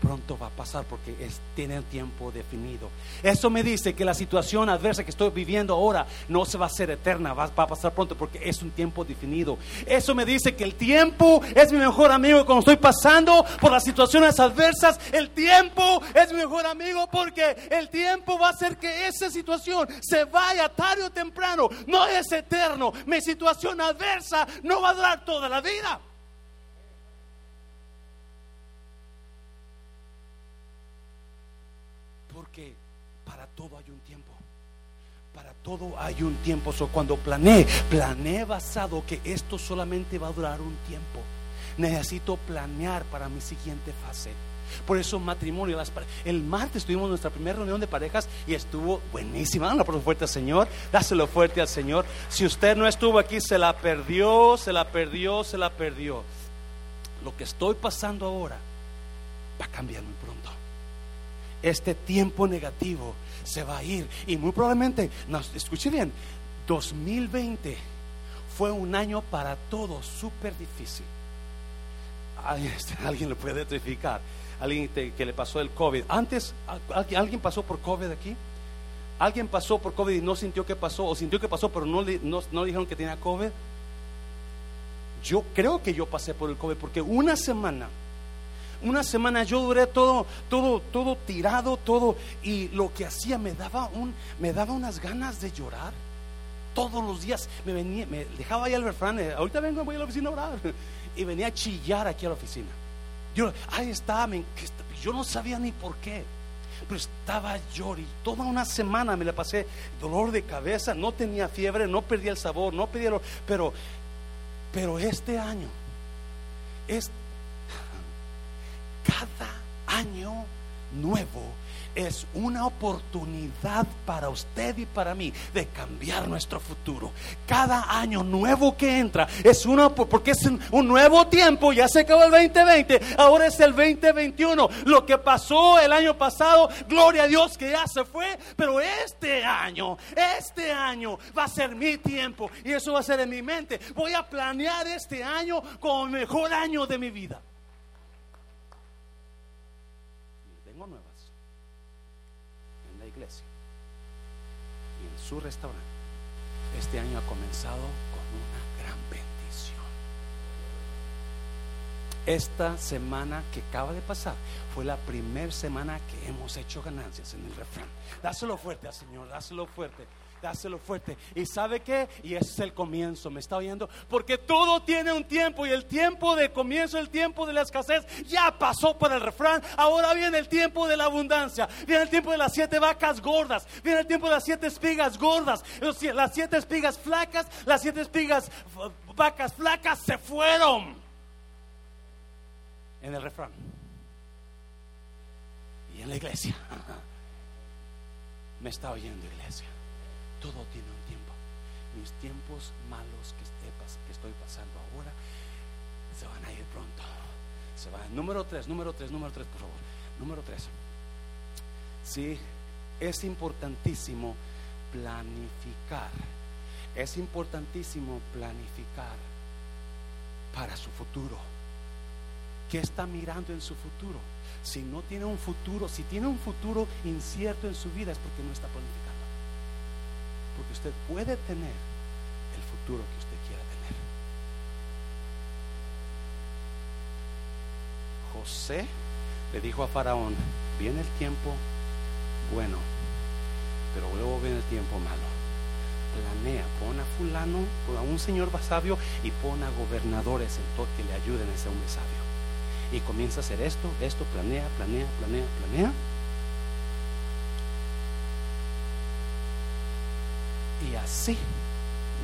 pronto va a pasar porque es, tiene tiempo definido. Eso me dice que la situación adversa que estoy viviendo ahora no se va a hacer eterna, va, va a pasar pronto porque es un tiempo definido. Eso me dice que el tiempo es mi mejor amigo cuando estoy pasando por las situaciones adversas. El tiempo es mi mejor amigo porque el tiempo va a hacer que esa situación se vaya tarde o temprano. No es eterno. Mi situación adversa no va a durar toda la vida. Porque para todo hay un tiempo. Para todo hay un tiempo. So, cuando planeé, planeé basado que esto solamente va a durar un tiempo. Necesito planear para mi siguiente fase. Por eso matrimonio, las el martes tuvimos nuestra primera reunión de parejas y estuvo buenísima. Un aplauso fuerte al Señor, dáselo fuerte al Señor. Si usted no estuvo aquí, se la perdió, se la perdió, se la perdió. Lo que estoy pasando ahora va a cambiar muy pronto este tiempo negativo se va a ir. Y muy probablemente, no, escuche bien, 2020 fue un año para todos súper difícil. Este, alguien lo puede identificar. Alguien que le pasó el COVID. Antes, ¿al- ¿alguien pasó por COVID aquí? ¿Alguien pasó por COVID y no sintió que pasó? ¿O sintió que pasó pero no le, no, no le dijeron que tenía COVID? Yo creo que yo pasé por el COVID porque una semana una semana yo duré todo, todo, todo tirado, todo, y lo que hacía me daba un, me daba unas ganas de llorar. Todos los días me venía, me dejaba ahí al refrán, eh, ahorita vengo, voy a la oficina a orar, y venía a chillar aquí a la oficina. Yo, ahí está, yo no sabía ni por qué, pero estaba llorando. toda una semana me la pasé dolor de cabeza, no tenía fiebre, no perdía el sabor, no perdía, el- pero, pero este año, es cada año nuevo es una oportunidad para usted y para mí de cambiar nuestro futuro. Cada año nuevo que entra es una porque es un nuevo tiempo, ya se acabó el 2020, ahora es el 2021. Lo que pasó el año pasado, gloria a Dios que ya se fue, pero este año, este año va a ser mi tiempo y eso va a ser en mi mente. Voy a planear este año como el mejor año de mi vida. Y tengo nuevas en la y en su restaurante. Este año ha comenzado con una gran bendición. Esta semana que acaba de pasar fue la primera semana que hemos hecho ganancias en el refrán. Dáselo fuerte al Señor, dáselo fuerte. Dáselo fuerte. ¿Y sabe qué? Y ese es el comienzo, ¿me está oyendo? Porque todo tiene un tiempo y el tiempo de comienzo, el tiempo de la escasez, ya pasó para el refrán. Ahora viene el tiempo de la abundancia, viene el tiempo de las siete vacas gordas, viene el tiempo de las siete espigas gordas, las siete espigas flacas, las siete espigas vacas flacas se fueron en el refrán y en la iglesia. Me está oyendo iglesia. Todo tiene un tiempo. Mis tiempos malos que, estoy pasando ahora se van a ir pronto. Se van. Número tres, número tres, número tres, por favor. Número tres. Sí, es importantísimo planificar. Es importantísimo planificar para su futuro. ¿Qué está mirando en su futuro? Si no tiene un futuro, si tiene un futuro incierto en su vida es porque no está planificando. Porque usted puede tener el futuro que usted quiera tener. José le dijo a Faraón, viene el tiempo bueno, pero luego viene el tiempo malo. Planea, pon a fulano, pon a un señor sabio y pon a gobernadores en todo que le ayuden a ese hombre sabio. Y comienza a hacer esto, esto, planea, planea, planea, planea. Y así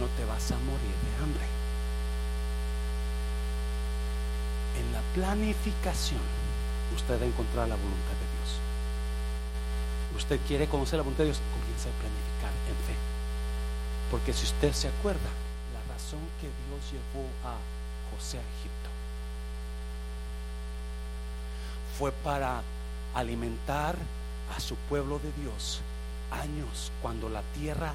no te vas a morir de hambre. En la planificación usted va a encontrar la voluntad de Dios. Usted quiere conocer la voluntad de Dios, comienza a planificar en fe. Porque si usted se acuerda, la razón que Dios llevó a José a Egipto fue para alimentar a su pueblo de Dios años cuando la tierra,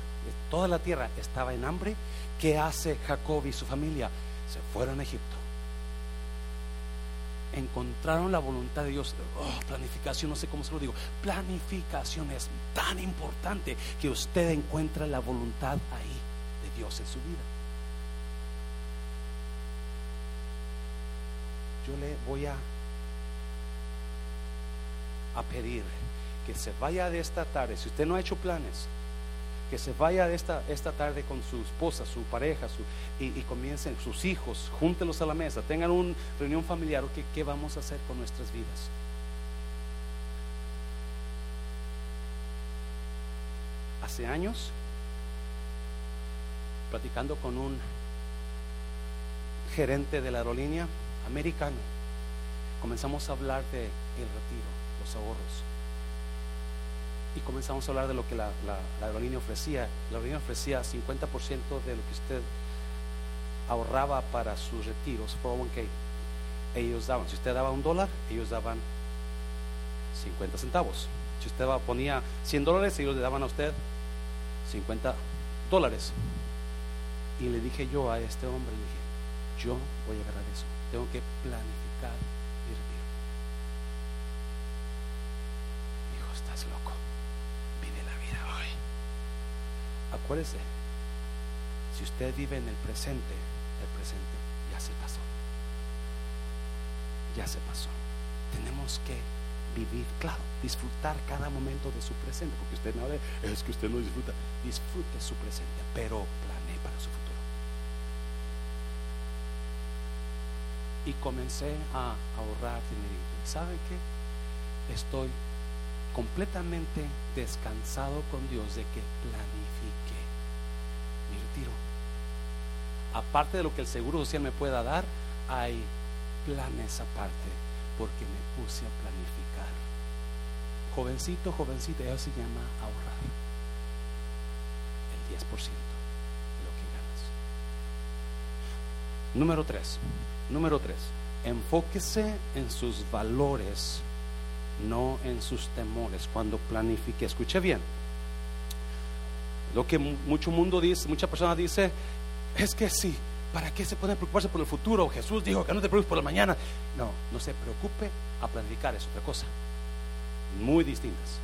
toda la tierra estaba en hambre. ¿Qué hace Jacob y su familia? Se fueron a Egipto. Encontraron la voluntad de Dios. Oh, planificación, no sé cómo se lo digo. Planificación es tan importante que usted encuentre la voluntad ahí de Dios en su vida. Yo le voy a a pedir que se vaya de esta tarde, si usted no ha hecho planes, que se vaya de esta, esta tarde con su esposa, su pareja, y, comiencen sus hijos, júntelos a la mesa, tengan una reunión familiar, que ¿qué vamos a hacer con nuestras vidas? Hace años, platicando con un gerente de la aerolínea americano, comenzamos a hablar de el retiro los ahorros. Y comenzamos a hablar de lo que la, aerolínea ofrecía. La aerolínea ofrecía 50% de lo que usted ahorraba para sus retiros, 401k. Ellos daban, si usted daba un dólar, ellos daban 50 centavos. Si usted ponía 100 dólares, ellos le daban a usted 50 dólares. Y le dije yo a este hombre, le dije, yo voy a agarrar eso. Tengo que planificar Acuérdese, si usted vive en el presente, el presente ya se pasó. Ya se pasó. Tenemos que vivir, claro, disfrutar cada momento de su presente, porque usted no es que usted no disfruta, disfrute su presente, pero planee para su futuro. Y comencé a ahorrar dinero. ¿Sabe qué? Estoy completamente descansado con Dios de que planifique mi retiro. Aparte de lo que el Seguro Social me pueda dar, hay planes aparte porque me puse a planificar. Jovencito, jovencita, eso se llama ahorrar. El 10% de lo que ganas. Número 3. Número 3. Enfóquese en sus valores no en sus temores. Cuando planifique, escuche bien. Lo que mucho mundo dice, mucha persona dice, es que sí, ¿para qué se puede preocuparse por el futuro? Jesús dijo que no te preocupes por la mañana. No, no se preocupe a planificar, es otra cosa. Muy distintas.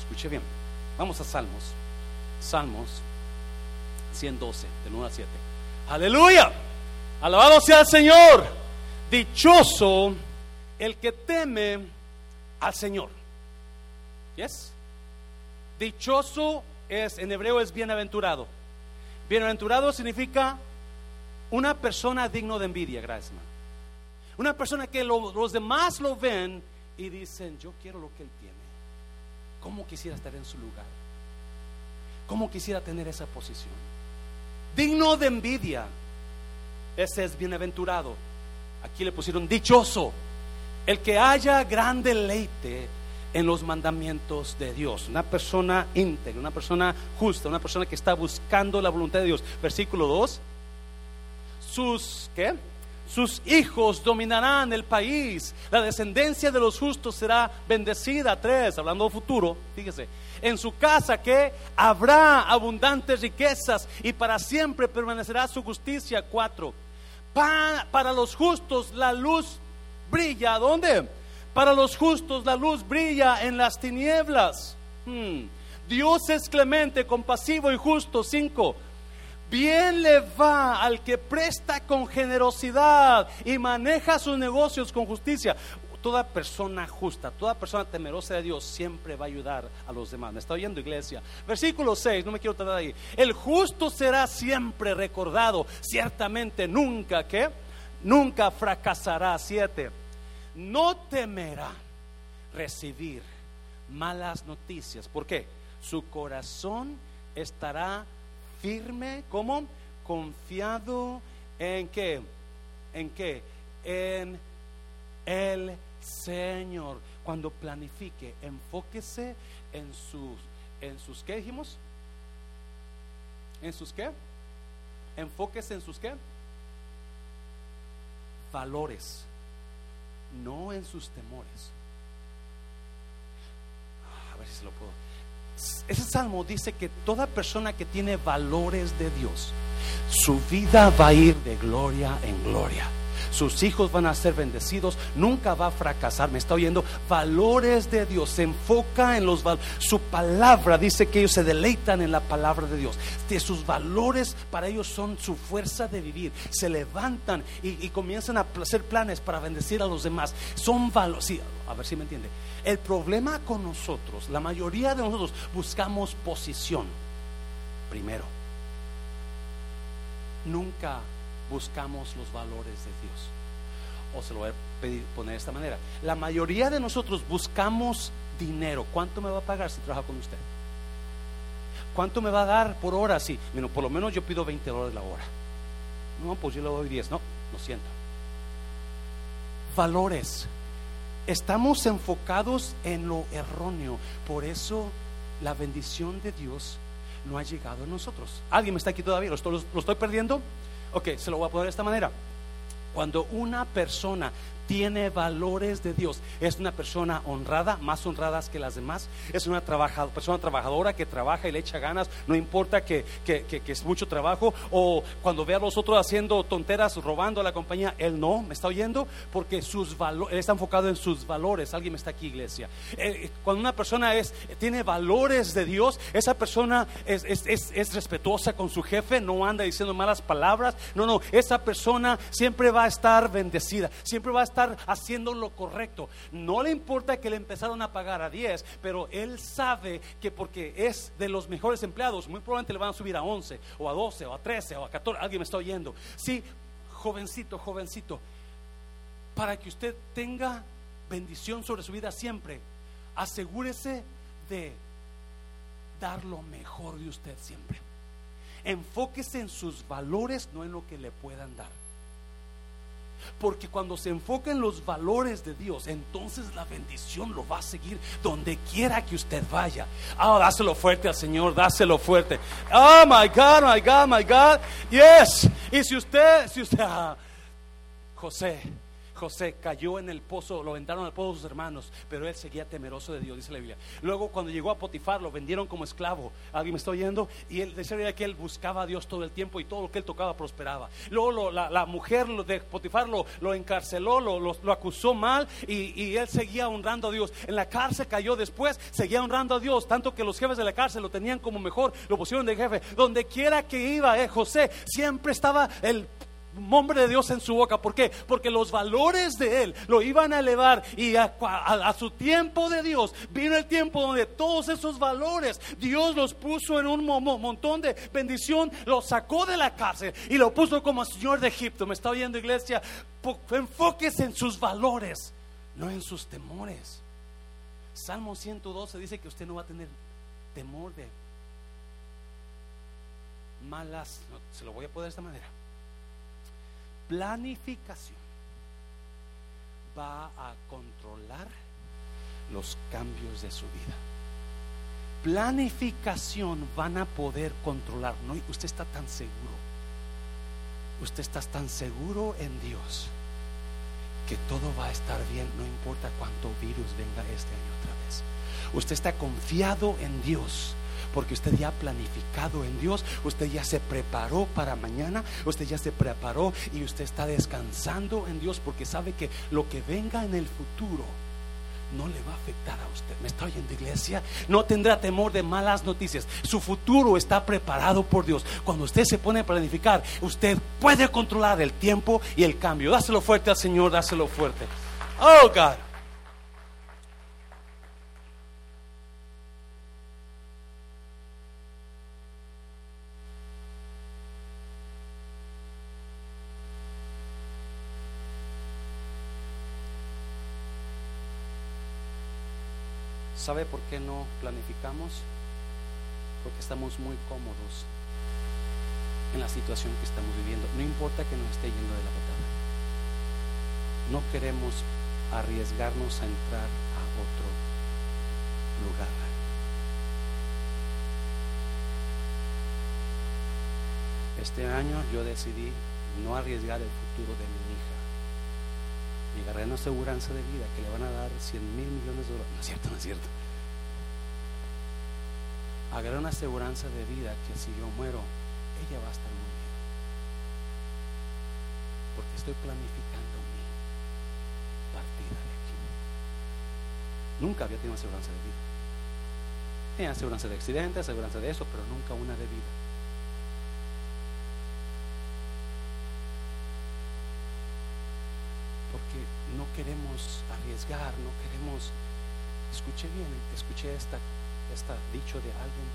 Escuche bien. Vamos a Salmos. Salmos 112, de 1 a 7. Aleluya. Alabado sea el Señor. Dichoso el que teme al Señor. ¿Yes? Dichoso es, en hebreo es bienaventurado. Bienaventurado significa una persona digno de envidia, gracias. Una persona que los demás lo ven y dicen, yo quiero lo que él tiene. ¿Cómo quisiera estar en su lugar? ¿Cómo quisiera tener esa posición? Digno de envidia. Ese es bienaventurado. Aquí le pusieron dichoso. El que haya gran deleite en los mandamientos de Dios. Una persona íntegra, una persona justa, una persona que está buscando la voluntad de Dios. Versículo 2. Sus, ¿qué? Sus hijos dominarán el país. La descendencia de los justos será bendecida. Tres, hablando futuro, fíjese. En su casa que habrá abundantes riquezas y para siempre permanecerá su justicia. Cuatro. Para, para los justos la luz brilla. ¿Dónde? Para los justos la luz brilla en las tinieblas. Hmm. Dios es clemente, compasivo y justo. Cinco. Bien le va al que presta con generosidad y maneja sus negocios con justicia. Toda persona justa, toda persona temerosa de Dios siempre va a ayudar a los demás. ¿Me está oyendo, iglesia? Versículo 6, no me quiero tardar ahí. El justo será siempre recordado, ciertamente nunca, ¿qué? Nunca fracasará. Siete, no temerá recibir malas noticias. ¿Por qué? Su corazón estará firme, ¿cómo? Confiado en qué? ¿En qué? En el Señor. Cuando planifique, enfóquese en sus, en sus, ¿qué dijimos? ¿En sus qué? Enfóquese en sus qué? Valores, no en sus temores. A ver si lo puedo ese salmo dice que toda persona que tiene valores de Dios, su vida va a ir de gloria en gloria. Sus hijos van a ser bendecidos, nunca va a fracasar. Me está oyendo valores de Dios. Se enfoca en los valores. Su palabra dice que ellos se deleitan en la palabra de Dios. De sus valores para ellos son su fuerza de vivir. Se levantan y, comienzan a hacer planes para bendecir a los demás. Son valores. Sí, a ver si me entiende. El problema con nosotros, la mayoría de nosotros buscamos posición primero. Nunca buscamos los valores de Dios. O se lo voy a pedir, poner de esta manera. La mayoría de nosotros buscamos dinero. ¿Cuánto me va a pagar si trabajo con usted? ¿Cuánto me va a dar por hora? Sí, bueno, por lo menos yo pido 20 dólares la hora. No, pues yo le doy 10. No, lo siento. Valores estamos enfocados en lo erróneo. Por eso la bendición de Dios no ha llegado a nosotros. ¿Alguien me está aquí todavía? ¿Lo estoy, lo estoy perdiendo? Ok, se lo voy a poner de esta manera. Cuando una persona tiene valores de Dios. Es una persona honrada, más honradas que las demás. Es una persona trabajadora que trabaja y le echa ganas, no importa que, es mucho trabajo. O cuando ve a los otros haciendo tonteras, robando a la compañía, él no, ¿me está oyendo? Porque sus valores, él está enfocado en sus valores. Alguien me está aquí, iglesia. Eh, eh, cuando una persona es, tiene valores de Dios, esa persona es, es respetuosa con su jefe, no anda diciendo malas palabras. No, no, esa persona siempre va a estar bendecida, siempre va a estar haciendo lo correcto. No le importa que le empezaron a pagar a 10, pero él sabe que porque es de los mejores empleados, muy probablemente le van a subir a 11 o a 12 o a 13 o a 14. Alguien me está oyendo. Sí, jovencito, jovencito, para que usted tenga bendición sobre su vida siempre, asegúrese de dar lo mejor de usted siempre. Enfóquese en sus valores, no en lo que le puedan dar. Porque cuando se enfoca en los valores de Dios, entonces la bendición lo va a seguir donde quiera que usted vaya. Ah, dáselo fuerte al Señor, dáselo fuerte. Oh my God, my God, my God. Yes. Y si usted, si usted, José, José cayó en el pozo, lo aventaron al pozo sus hermanos, pero él seguía temeroso de Dios, dice la Biblia. Luego cuando llegó a Potifar lo vendieron como esclavo. ¿Alguien me está oyendo? Y él decía que él buscaba a Dios todo el tiempo y todo lo que él tocaba prosperaba. Luego la, mujer de Potifar lo, lo encarceló, lo, lo, acusó mal y, él seguía honrando a Dios. En la cárcel cayó después, seguía honrando a Dios, tanto que los jefes de la cárcel lo tenían como mejor, lo pusieron de jefe. Donde quiera que iba, eh, José siempre estaba el nombre de Dios en su boca. ¿Por qué? Porque los valores de Él lo iban a elevar y a, su tiempo de Dios vino el tiempo donde todos esos valores Dios los puso en un montón de bendición, los sacó de la cárcel y lo puso como Señor de Egipto. ¿Me está oyendo iglesia? Enfóquese en sus valores, no en sus temores. Salmo 112 dice que usted no va a tener temor de malas, se lo voy a poner de esta manera. Planificación va a controlar los cambios de su vida. Planificación van a poder controlar. No, usted está tan seguro. Usted está tan seguro en Dios que todo va a estar bien, no importa cuánto virus venga este año otra vez. Usted está confiado en Dios porque usted ya ha planificado en Dios, usted ya se preparó para mañana, usted ya se preparó y usted está descansando en Dios porque sabe que lo que venga en el futuro no le va a afectar a usted. ¿Me está oyendo, iglesia? No tendrá temor de malas noticias. Su futuro está preparado por Dios. Cuando usted se pone a planificar, usted puede controlar el tiempo y el cambio. Dáselo fuerte al Señor, dáselo fuerte. Oh, God. ¿Sabe por qué no planificamos? Porque estamos muy cómodos en la situación que estamos viviendo. No importa que nos esté yendo de la patada. No queremos arriesgarnos a entrar a otro lugar. Este año yo decidí no arriesgar el futuro de mi hija. Y agarré una aseguranza de vida que le van a dar 100 mil millones de dólares. No es cierto, no es cierto. Agarré una aseguranza de vida que si yo muero, ella va a estar muy bien. Porque estoy planificando mi partida de aquí. Nunca había tenido aseguranza de vida. Tenía aseguranza de accidente, aseguranza de eso, pero nunca una de vida. no queremos arriesgar, no queremos... Escuché bien, escuché esta, esta dicho de alguien,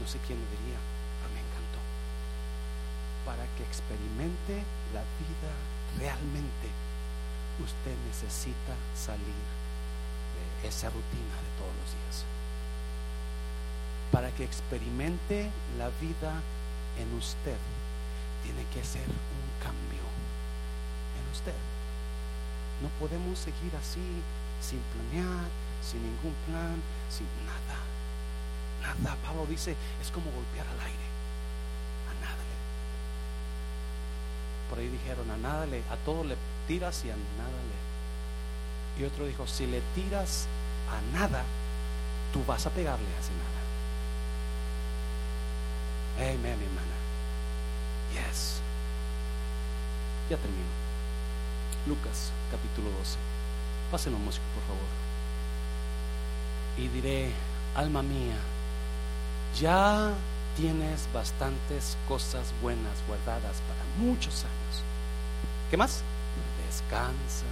no sé quién me diría, pero me encantó. Para que experimente la vida realmente, usted necesita salir de esa rutina de todos los días. Para que experimente la vida en usted, tiene que ser un cambio en usted. No podemos seguir así, sin planear, sin ningún plan, sin nada. Nada. Pablo dice, es como golpear al aire. A nada le. Por ahí dijeron, a nada le, a todo le tiras y a nada le. Y otro dijo, si le tiras a nada, tú vas a pegarle a ese nada. Amén, mi hermana. Yes. Ya termino. Lucas capítulo 12. Pásenlo músico, por favor. Y diré, alma mía, ya tienes bastantes cosas buenas guardadas para muchos años. ¿Qué más? Descansa,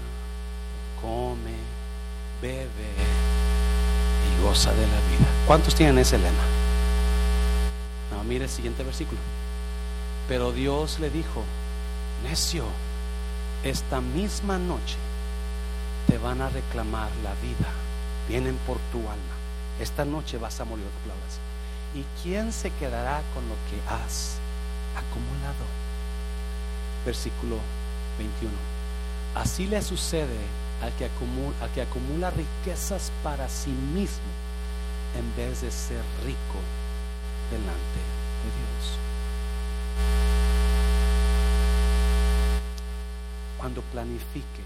come, bebe y goza de la vida. ¿Cuántos tienen ese lema? No, mire el siguiente versículo. Pero Dios le dijo, necio, esta misma noche te van a reclamar la vida. Vienen por tu alma. Esta noche vas a morir, palabras. ¿Y quién se quedará con lo que has acumulado? Versículo 21. Así le sucede al que, acumula, al que acumula riquezas para sí mismo en vez de ser rico delante de Dios. Cuando planifique,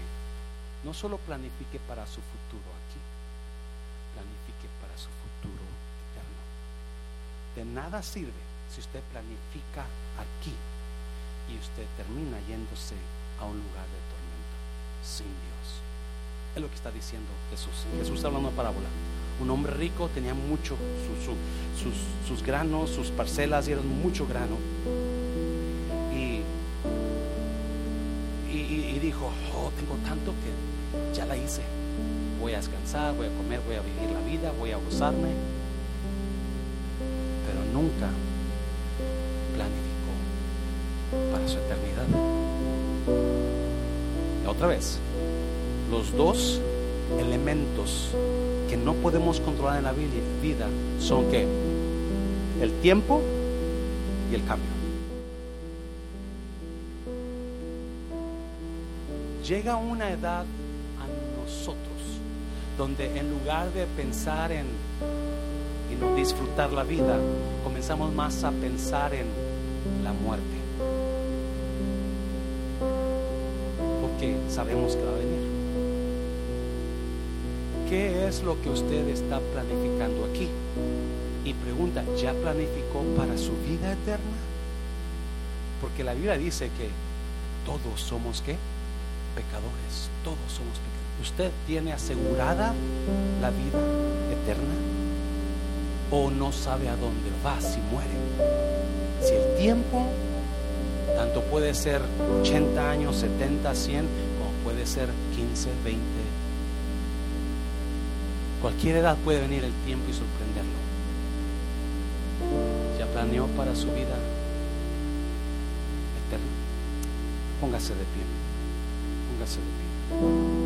no solo planifique para su futuro aquí, planifique para su futuro eterno. De nada sirve si usted planifica aquí y usted termina yéndose a un lugar de tormento sin Dios. Es lo que está diciendo Jesús. Jesús está hablando parábola. Un hombre rico tenía mucho, sus, sus granos, sus parcelas, y eran mucho grano dijo, oh, tengo tanto que ya la hice. Voy a descansar, voy a comer, voy a vivir la vida, voy a gozarme. Pero nunca planificó para su eternidad. Otra vez, los dos elementos que no podemos controlar en la vi- vida son que el tiempo y el cambio. Llega una edad a nosotros donde en lugar de pensar en y disfrutar la vida, comenzamos más a pensar en la muerte. Porque sabemos que va a venir. ¿Qué es lo que usted está planificando aquí? Y pregunta, ¿ya planificó para su vida eterna? Porque la Biblia dice que todos somos qué? Pecadores, todos somos pecadores. ¿Usted tiene asegurada la vida eterna? ¿O no sabe a dónde va si muere? Si el tiempo tanto puede ser 80 años, 70, 100, como puede ser 15, 20. Cualquier edad puede venir el tiempo y sorprenderlo. ¿Ya planeó para su vida eterna? Póngase de pie. of the people